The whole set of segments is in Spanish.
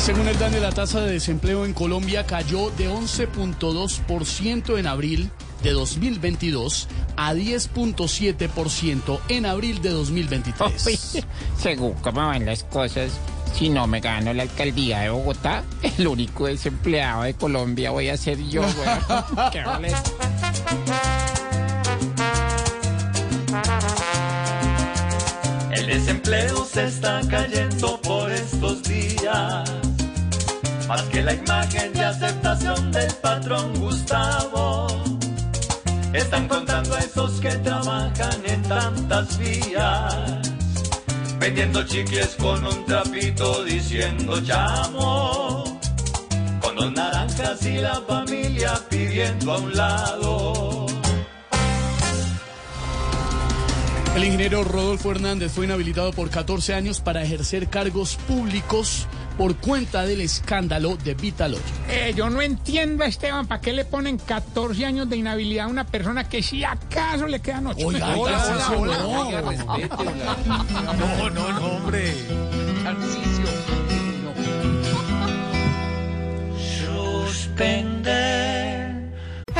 Según el DANE, la tasa de desempleo en Colombia cayó de 11.2% en abril de 2022 a 10.7% en abril de 2023. Uy, según cómo van las cosas, si no me gano la alcaldía de Bogotá, el único desempleado de Colombia voy a ser yo, güey. Qué boleto. El desempleo se está cayendo por estos días. Más que la imagen de aceptación del patrón Gustavo. Están contando a esos que trabajan en tantas vías. Vendiendo chicles con un trapito diciendo chamo. Con dos naranjas y la familia pidiendo a un lado. El ingeniero Rodolfo Hernández fue inhabilitado por 14 años para ejercer cargos públicos por cuenta del escándalo de Vitalogy. Eh, yo no entiendo, Esteban, ¿para qué le ponen 14 años de inhabilidad a una persona que si acaso le quedan 8? Oiga, hola, ya, hola, no. hola. No, no, no, hombre.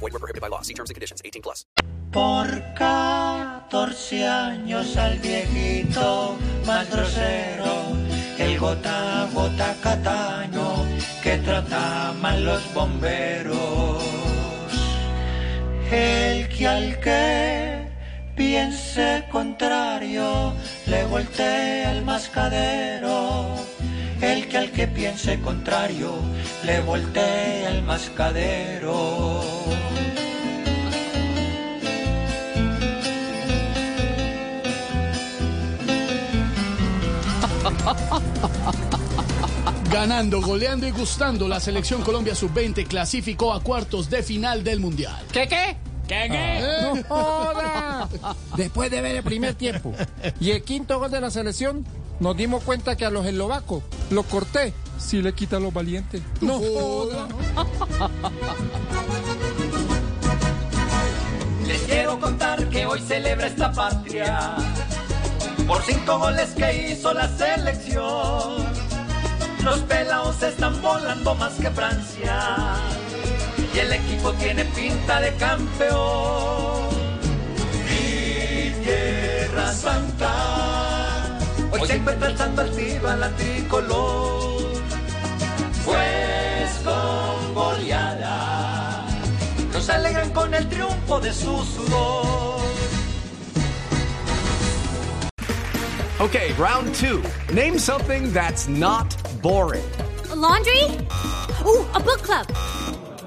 Void were prohibited by law. See terms and conditions. 18 plus. Por 14 años al viejito más grosero, el gota a gota cataño que trata mal los bomberos. El que al que piense contrario le voltea el mascadero. El que al que piense contrario le voltea el mascadero. Ganando, goleando y gustando, la selección Colombia sub-20 clasificó a cuartos de final del Mundial. ¿Qué, qué? ¿Qué, qué? No joda. Después de ver el primer tiempo y el quinto gol de la selección, nos dimos cuenta que a los eslovacos los corté si le quitan los valientes. No joda. Les quiero contar que hoy celebra esta patria por cinco goles que hizo la selección. Los pelados están volando más que Francia y el equipo tiene pinta de campeón. Mi tierra santa, hoy se encuentra alzando altiva la tricolor, pues con goleada nos alegran con el triunfo de su sudor. Okay, round two. Name something that's not boring. A laundry? Ooh, a book club.